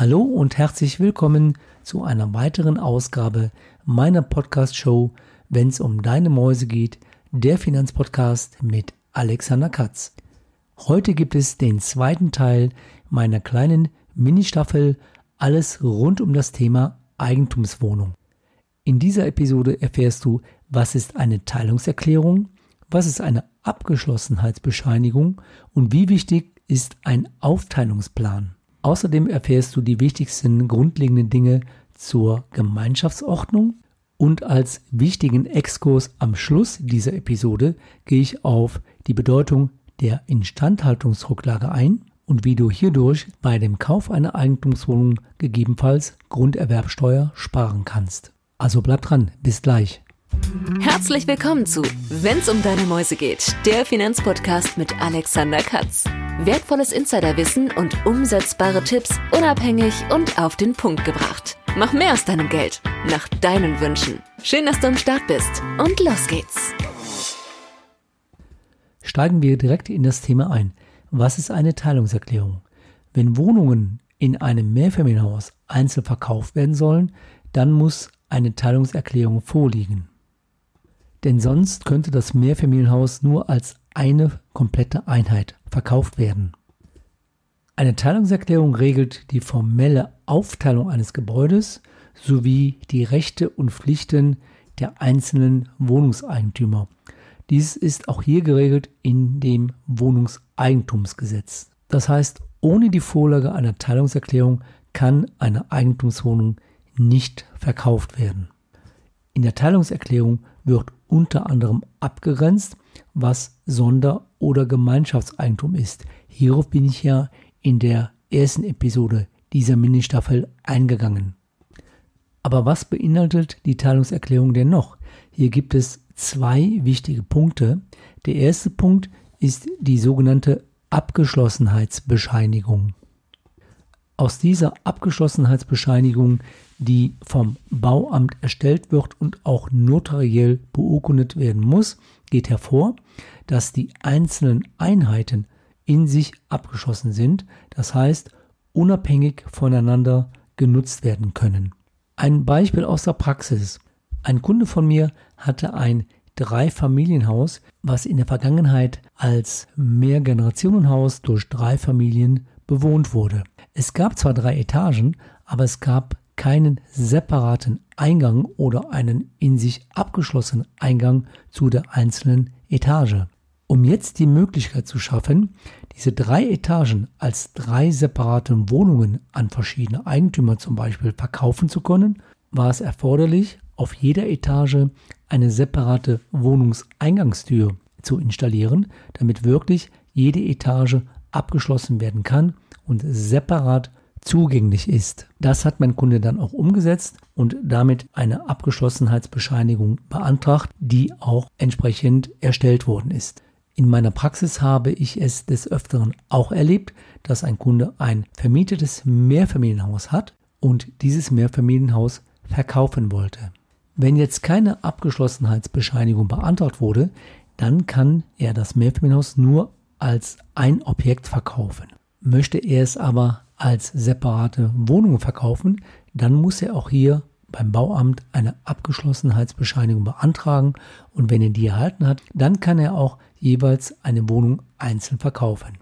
Hallo und herzlich willkommen zu einer weiteren Ausgabe meiner Podcast-Show, wenn es um deine Mäuse geht, der Finanzpodcast mit Alexander Katz. Heute gibt es den zweiten Teil meiner kleinen Mini-Staffel Alles rund um das Thema Eigentumswohnung. In dieser Episode erfährst du, was ist eine Teilungserklärung, was ist eine Abgeschlossenheitsbescheinigung und wie wichtig ist ein Aufteilungsplan. Außerdem erfährst du die wichtigsten grundlegenden Dinge zur Gemeinschaftsordnung und als wichtigen Exkurs am Schluss dieser Episode gehe ich auf die Bedeutung der Instandhaltungsrücklage ein und wie du hierdurch bei dem Kauf einer Eigentumswohnung gegebenenfalls Grunderwerbsteuer sparen kannst. Also bleib dran, bis gleich. Herzlich willkommen zu Wenn's um deine Mäuse geht, der Finanzpodcast mit Alexander Katz. Wertvolles Insiderwissen und umsetzbare Tipps unabhängig und auf den Punkt gebracht. Mach mehr aus deinem Geld, nach deinen Wünschen. Schön, dass du am Start bist und los geht's. Steigen wir direkt in das Thema ein. Was ist eine Teilungserklärung? Wenn Wohnungen in einem Mehrfamilienhaus einzeln verkauft werden sollen, dann muss eine Teilungserklärung vorliegen. Denn sonst könnte das Mehrfamilienhaus nur als eine komplette Einheit verkauft werden. Eine Teilungserklärung regelt die formelle Aufteilung eines Gebäudes sowie die Rechte und Pflichten der einzelnen Wohnungseigentümer. Dies ist auch hier geregelt in dem Wohnungseigentumsgesetz. Das heißt, ohne die Vorlage einer Teilungserklärung kann eine Eigentumswohnung nicht verkauft werden. In der Teilungserklärung wird unter anderem abgegrenzt, was Sonder- oder Gemeinschaftseigentum ist. Hierauf bin ich ja in der ersten Episode dieser Ministaffel eingegangen. Aber was beinhaltet die Teilungserklärung denn noch? Hier gibt es zwei wichtige Punkte. Der erste Punkt ist die sogenannte Abgeschlossenheitsbescheinigung. Aus dieser Abgeschlossenheitsbescheinigung, die vom Bauamt erstellt wird und auch notariell beurkundet werden muss, geht hervor, dass die einzelnen Einheiten in sich abgeschlossen sind, das heißt unabhängig voneinander genutzt werden können. Ein Beispiel aus der Praxis. Ein Kunde von mir hatte ein Dreifamilienhaus, was in der Vergangenheit als Mehrgenerationenhaus durch drei Familien bewohnt wurde. Es gab zwar drei Etagen, aber es gab keinen separaten Eingang oder einen in sich abgeschlossenen Eingang zu der einzelnen Etage. Um jetzt die Möglichkeit zu schaffen, diese drei Etagen als drei separate Wohnungen an verschiedene Eigentümer zum Beispiel verkaufen zu können, war es erforderlich, auf jeder Etage eine separate Wohnungseingangstür zu installieren, damit wirklich jede Etage abgeschlossen werden kann und separat zugänglich ist. Das hat mein Kunde dann auch umgesetzt und damit eine Abgeschlossenheitsbescheinigung beantragt, die auch entsprechend erstellt worden ist. In meiner Praxis habe ich es des Öfteren auch erlebt, dass ein Kunde ein vermietetes Mehrfamilienhaus hat und dieses Mehrfamilienhaus verkaufen wollte. Wenn jetzt keine Abgeschlossenheitsbescheinigung beantragt wurde, dann kann er das Mehrfamilienhaus nur als ein Objekt verkaufen. Möchte er es aber als separate Wohnung verkaufen, dann muss er auch hier beim Bauamt eine Abgeschlossenheitsbescheinigung beantragen und wenn er die erhalten hat, dann kann er auch jeweils eine Wohnung einzeln verkaufen.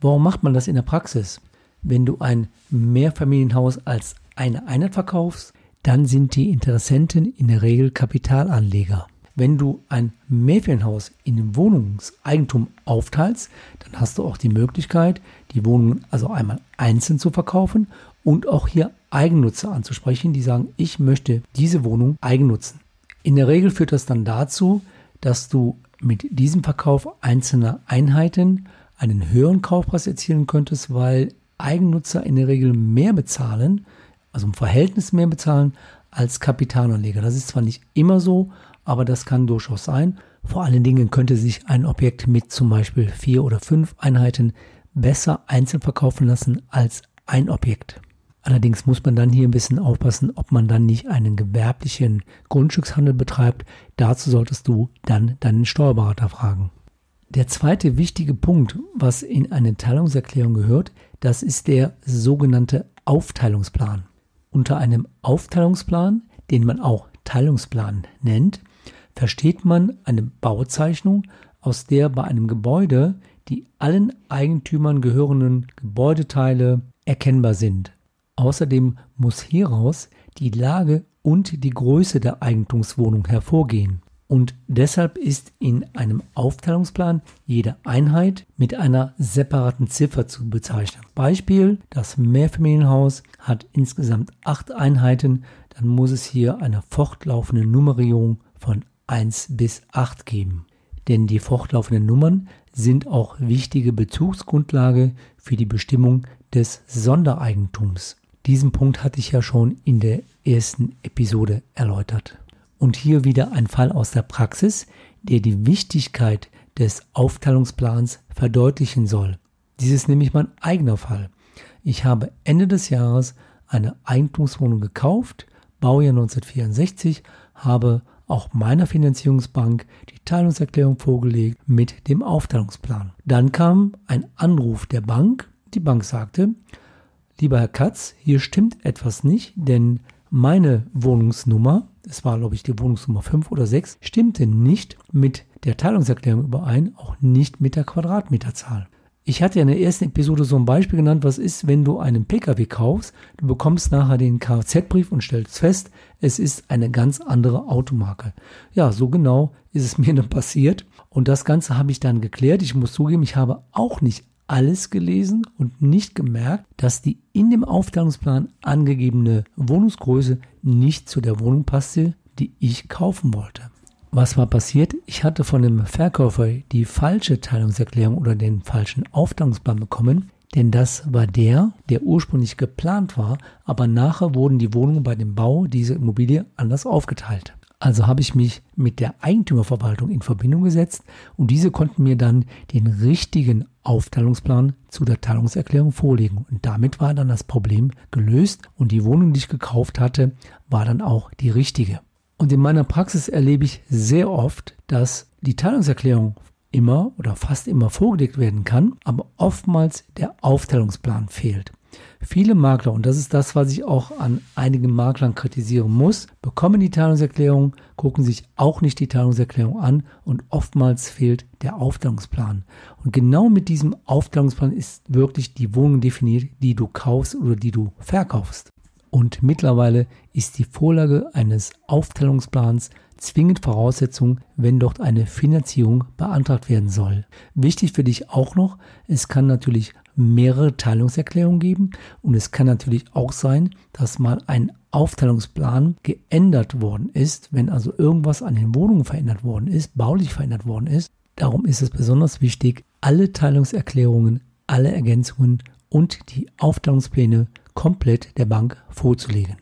Warum macht man das in der Praxis? Wenn du ein Mehrfamilienhaus als eine Einheit verkaufst, dann sind die Interessenten in der Regel Kapitalanleger. Wenn du ein Mehrfamilienhaus in Wohnungseigentum aufteilst, dann hast du auch die Möglichkeit, die Wohnungen also einmal einzeln zu verkaufen und auch hier Eigennutzer anzusprechen, die sagen, ich möchte diese Wohnung eigennutzen. In der Regel führt das dann dazu, dass du mit diesem Verkauf einzelner Einheiten einen höheren Kaufpreis erzielen könntest, weil Eigennutzer in der Regel mehr bezahlen, also im Verhältnis mehr bezahlen als Kapitalanleger. Das ist zwar nicht immer so, aber das kann durchaus sein. Vor allen Dingen könnte sich ein Objekt mit zum Beispiel vier oder fünf Einheiten besser einzeln verkaufen lassen als ein Objekt. Allerdings muss man dann hier ein bisschen aufpassen, ob man dann nicht einen gewerblichen Grundstückshandel betreibt. Dazu solltest du dann deinen Steuerberater fragen. Der zweite wichtige Punkt, was in eine Teilungserklärung gehört, das ist der sogenannte Aufteilungsplan. Unter einem Aufteilungsplan, den man auch Teilungsplan nennt, versteht man eine Bauzeichnung, aus der bei einem Gebäude die allen Eigentümern gehörenden Gebäudeteile erkennbar sind. Außerdem muss hieraus die Lage und die Größe der Eigentumswohnung hervorgehen. Und deshalb ist in einem Aufteilungsplan jede Einheit mit einer separaten Ziffer zu bezeichnen. Beispiel, das Mehrfamilienhaus hat insgesamt acht Einheiten, dann muss es hier eine fortlaufende Nummerierung von 1 bis 8 geben. Denn die fortlaufenden Nummern sind auch wichtige Bezugsgrundlage für die Bestimmung des Sondereigentums. Diesen Punkt hatte ich ja schon in der ersten Episode erläutert. Und hier wieder ein Fall aus der Praxis, der die Wichtigkeit des Aufteilungsplans verdeutlichen soll. Dies ist nämlich mein eigener Fall. Ich habe Ende des Jahres eine Eigentumswohnung gekauft, Baujahr 1964, habe auch meiner Finanzierungsbank die Teilungserklärung vorgelegt mit dem Aufteilungsplan. Dann kam ein Anruf der Bank. Die Bank sagte, lieber Herr Katz, hier stimmt etwas nicht, denn meine Wohnungsnummer, es war glaube ich die Wohnungsnummer 5 oder 6, stimmte nicht mit der Teilungserklärung überein, auch nicht mit der Quadratmeterzahl. Ich hatte ja in der ersten Episode so ein Beispiel genannt, was ist, wenn du einen Pkw kaufst, du bekommst nachher den Kfz-Brief und stellst fest, es ist eine ganz andere Automarke. Ja, so genau ist es mir dann passiert und das Ganze habe ich dann geklärt. Ich muss zugeben, ich habe auch nicht alles gelesen und nicht gemerkt, dass die in dem Aufteilungsplan angegebene Wohnungsgröße nicht zu der Wohnung passte, die ich kaufen wollte. Was war passiert? Ich hatte von dem Verkäufer die falsche Teilungserklärung oder den falschen Aufteilungsplan bekommen, denn das war der, der ursprünglich geplant war, aber nachher wurden die Wohnungen bei dem Bau dieser Immobilie anders aufgeteilt. Also habe ich mich mit der Eigentümerverwaltung in Verbindung gesetzt und diese konnten mir dann den richtigen Aufteilungsplan zu der Teilungserklärung vorlegen. Und damit war dann das Problem gelöst und die Wohnung, die ich gekauft hatte, war dann auch die richtige. Und in meiner Praxis erlebe ich sehr oft, dass die Teilungserklärung immer oder fast immer vorgelegt werden kann, aber oftmals der Aufteilungsplan fehlt. Viele Makler, und das ist das, was ich auch an einigen Maklern kritisieren muss, bekommen die Teilungserklärung, gucken sich auch nicht die Teilungserklärung an und oftmals fehlt der Aufteilungsplan. Und genau mit diesem Aufteilungsplan ist wirklich die Wohnung definiert, die du kaufst oder die du verkaufst. Und mittlerweile ist die Vorlage eines Aufteilungsplans zwingend Voraussetzung, wenn dort eine Finanzierung beantragt werden soll. Wichtig für dich auch noch, es kann natürlich mehrere Teilungserklärungen geben und es kann natürlich auch sein, dass mal ein Aufteilungsplan geändert worden ist, wenn also irgendwas an den Wohnungen verändert worden ist, baulich verändert worden ist. Darum ist es besonders wichtig, alle Teilungserklärungen, alle Ergänzungen und die Aufteilungspläne komplett der Bank vorzulegen.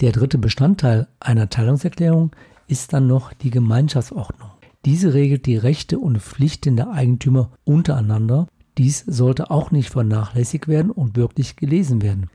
Der dritte Bestandteil einer Teilungserklärung ist dann noch die Gemeinschaftsordnung. Diese regelt die Rechte und Pflichten der Eigentümer untereinander. Dies sollte auch nicht vernachlässigt werden und wirklich gelesen werden.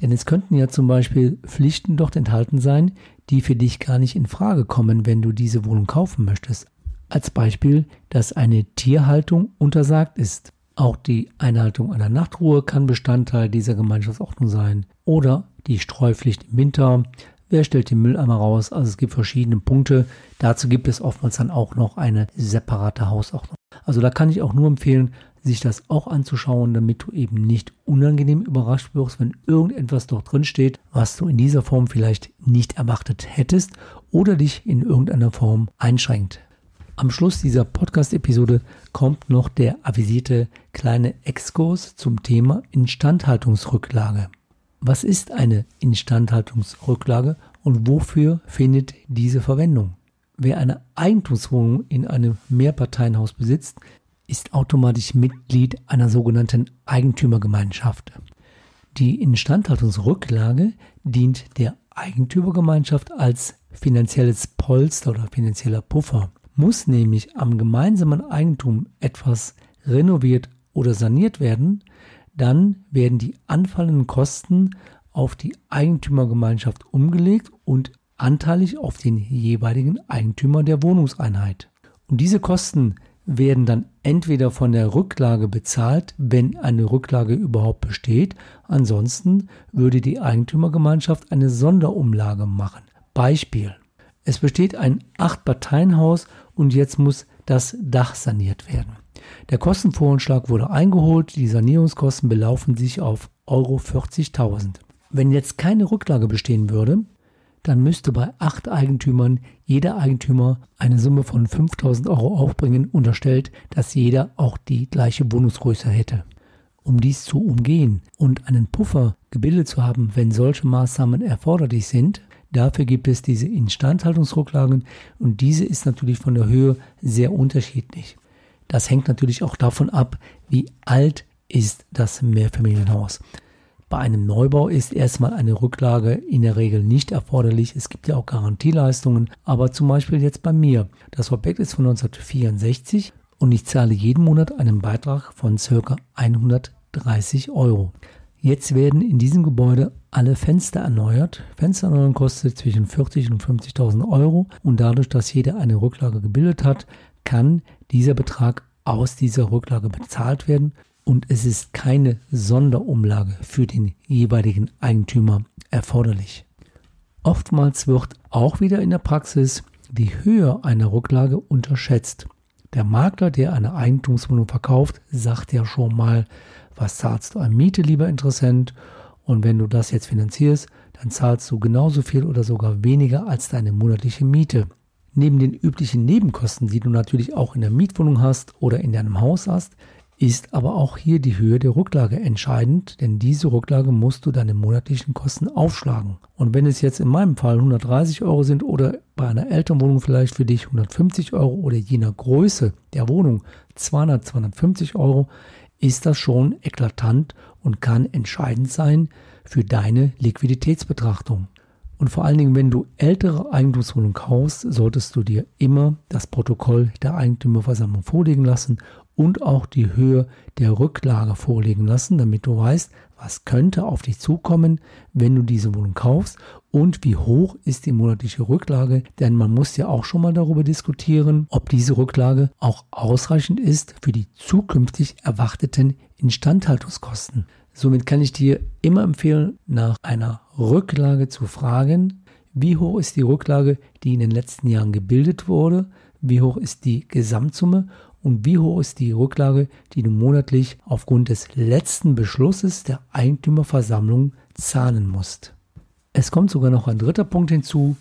Denn es könnten ja zum Beispiel Pflichten dort enthalten sein, die für dich gar nicht in Frage kommen, wenn du diese Wohnung kaufen möchtest. Als Beispiel, dass eine Tierhaltung untersagt ist. Auch die Einhaltung einer Nachtruhe kann Bestandteil dieser Gemeinschaftsordnung sein. Oder die Streupflicht im Winter, Wer stellt den Mülleimer raus? Also es gibt verschiedene Punkte. Dazu gibt es oftmals dann auch noch eine separate Hausordnung. Also da kann ich auch nur empfehlen, sich das auch anzuschauen, damit du eben nicht unangenehm überrascht wirst, wenn irgendetwas dort drin steht, was du in dieser Form vielleicht nicht erwartet hättest oder dich in irgendeiner Form einschränkt. Am Schluss dieser Podcast-Episode kommt noch der avisierte kleine Exkurs zum Thema Instandhaltungsrücklage. Was ist eine Instandhaltungsrücklage und wofür findet diese Verwendung? Wer eine Eigentumswohnung in einem Mehrparteienhaus besitzt, ist automatisch Mitglied einer sogenannten Eigentümergemeinschaft. Die Instandhaltungsrücklage dient der Eigentümergemeinschaft als finanzielles Polster oder finanzieller Puffer. Muss nämlich am gemeinsamen Eigentum etwas renoviert oder saniert werden, dann werden die anfallenden Kosten auf die Eigentümergemeinschaft umgelegt und anteilig auf den jeweiligen Eigentümer der Wohnungseinheit. Und diese Kosten werden dann entweder von der Rücklage bezahlt, wenn eine Rücklage überhaupt besteht. Ansonsten würde die Eigentümergemeinschaft eine Sonderumlage machen. Beispiel. Es besteht ein Acht-Parteien-Haus und jetzt muss das Dach saniert werden. Der Kostenvoranschlag wurde eingeholt, die Sanierungskosten belaufen sich auf Euro 40.000. Wenn jetzt keine Rücklage bestehen würde, dann müsste bei acht Eigentümern jeder Eigentümer eine Summe von 5000 Euro aufbringen, unterstellt, dass jeder auch die gleiche Wohnungsgröße hätte. Um dies zu umgehen und einen Puffer gebildet zu haben, wenn solche Maßnahmen erforderlich sind, dafür gibt es diese Instandhaltungsrücklagen und diese ist natürlich von der Höhe sehr unterschiedlich. Das hängt natürlich auch davon ab, wie alt ist das Mehrfamilienhaus. Bei einem Neubau ist erstmal eine Rücklage in der Regel nicht erforderlich. Es gibt ja auch Garantieleistungen. Aber zum Beispiel jetzt bei mir. Das Objekt ist von 1964 und ich zahle jeden Monat einen Beitrag von ca. 130 Euro. Jetzt werden in diesem Gebäude alle Fenster erneuert. Fenster erneuern kostet zwischen 40 und 50.000 Euro und dadurch, dass jeder eine Rücklage gebildet hat, kann dieser Betrag aus dieser Rücklage bezahlt werden und es ist keine Sonderumlage für den jeweiligen Eigentümer erforderlich. Oftmals wird auch wieder in der Praxis die Höhe einer Rücklage unterschätzt. Der Makler, der eine Eigentumswohnung verkauft, sagt ja schon mal, was zahlst du an Miete, lieber Interessent? Und wenn du das jetzt finanzierst, dann zahlst du genauso viel oder sogar weniger als deine monatliche Miete. Neben den üblichen Nebenkosten, die du natürlich auch in der Mietwohnung hast oder in deinem Haus hast, ist aber auch hier die Höhe der Rücklage entscheidend, denn diese Rücklage musst du deine monatlichen Kosten aufschlagen. Und wenn es jetzt in meinem Fall 130 Euro sind oder bei einer Elternwohnung vielleicht für dich 150 Euro oder je nach Größe der Wohnung 200, 250 Euro, ist das schon eklatant und kann entscheidend sein für deine Liquiditätsbetrachtung. Und vor allen Dingen, wenn du ältere Eigentumswohnungen kaufst, solltest du dir immer das Protokoll der Eigentümerversammlung vorlegen lassen und auch die Höhe der Rücklage vorlegen lassen, damit du weißt, was könnte auf dich zukommen, wenn du diese Wohnung kaufst und wie hoch ist die monatliche Rücklage, denn man muss ja auch schon mal darüber diskutieren, ob diese Rücklage auch ausreichend ist für die zukünftig erwarteten Instandhaltungskosten. Somit kann ich dir immer empfehlen, nach einer Rücklage zu fragen, wie hoch ist die Rücklage, die in den letzten Jahren gebildet wurde, wie hoch ist die Gesamtsumme und wie hoch ist die Rücklage, die du monatlich aufgrund des letzten Beschlusses der Eigentümerversammlung zahlen musst. Es kommt sogar noch ein dritter Punkt hinzu,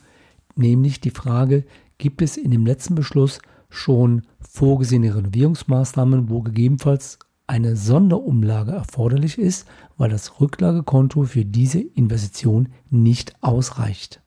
nämlich die Frage, gibt es in dem letzten Beschluss schon vorgesehene Renovierungsmaßnahmen, wo gegebenenfalls eine Sonderumlage erforderlich ist, weil das Rücklagekonto für diese Investition nicht ausreicht.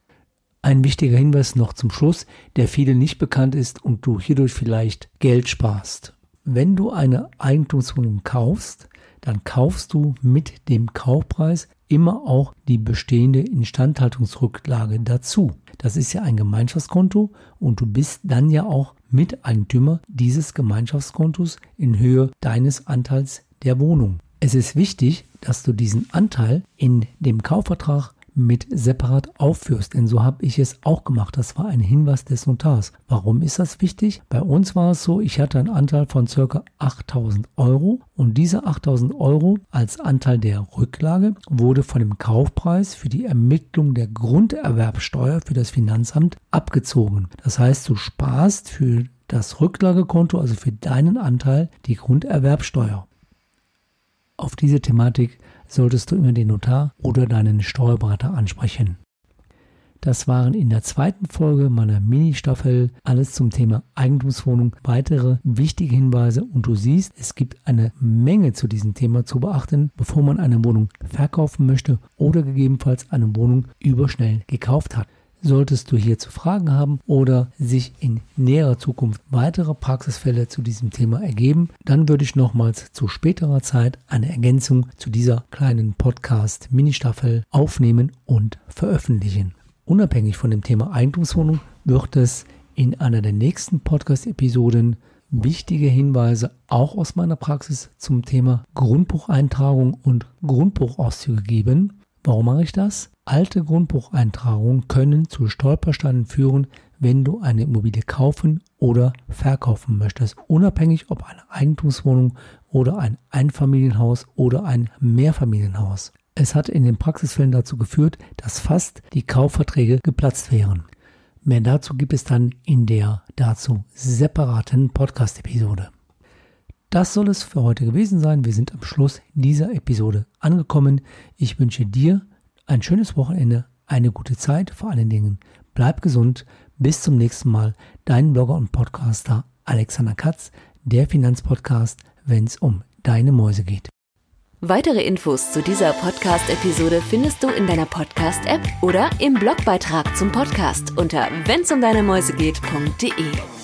Ein wichtiger Hinweis noch zum Schluss, der vielen nicht bekannt ist und du hierdurch vielleicht Geld sparst. Wenn du eine Eigentumswohnung kaufst, dann kaufst du mit dem Kaufpreis immer auch die bestehende Instandhaltungsrücklage dazu. Das ist ja ein Gemeinschaftskonto und du bist dann ja auch Miteigentümer dieses Gemeinschaftskontos in Höhe deines Anteils der Wohnung. Es ist wichtig, dass du diesen Anteil in dem Kaufvertrag mit separat aufführst. Denn so habe ich es auch gemacht. Das war ein Hinweis des Notars. Warum ist das wichtig? Bei uns war es so, ich hatte einen Anteil von ca. 8000 Euro und diese 8000 Euro als Anteil der Rücklage wurde von dem Kaufpreis für die Ermittlung der Grunderwerbsteuer für das Finanzamt abgezogen. Das heißt, du sparst für das Rücklagekonto, also für deinen Anteil, die Grunderwerbsteuer. Auf diese Thematik solltest du immer den Notar oder deinen Steuerberater ansprechen. Das waren in der zweiten Folge meiner Mini-Staffel alles zum Thema Eigentumswohnung. Weitere wichtige Hinweise und du siehst, es gibt eine Menge zu diesem Thema zu beachten, bevor man eine Wohnung verkaufen möchte oder gegebenenfalls eine Wohnung überschnell gekauft hat. Solltest du hierzu Fragen haben oder sich in näherer Zukunft weitere Praxisfälle zu diesem Thema ergeben, dann würde ich nochmals zu späterer Zeit eine Ergänzung zu dieser kleinen Podcast-Mini-Staffel aufnehmen und veröffentlichen. Unabhängig von dem Thema Eigentumswohnung wird es in einer der nächsten Podcast-Episoden wichtige Hinweise auch aus meiner Praxis zum Thema Grundbucheintragung und Grundbuchauszüge geben. Warum mache ich das? Alte Grundbucheintragungen können zu Stolpersteinen führen, wenn du eine Immobilie kaufen oder verkaufen möchtest, unabhängig ob eine Eigentumswohnung oder ein Einfamilienhaus oder ein Mehrfamilienhaus. Es hat in den Praxisfällen dazu geführt, dass fast die Kaufverträge geplatzt wären. Mehr dazu gibt es dann in der dazu separaten Podcast-Episode. Das soll es für heute gewesen sein. Wir sind am Schluss dieser Episode angekommen. Ich wünsche dir ein schönes Wochenende, eine gute Zeit, vor allen Dingen bleib gesund. Bis zum nächsten Mal. Dein Blogger und Podcaster Alexander Katz, der Finanzpodcast, wenn es um deine Mäuse geht. Weitere Infos zu dieser Podcast-Episode findest du in deiner Podcast-App oder im Blogbeitrag zum Podcast unter wennsumdeinemäusegeht.de.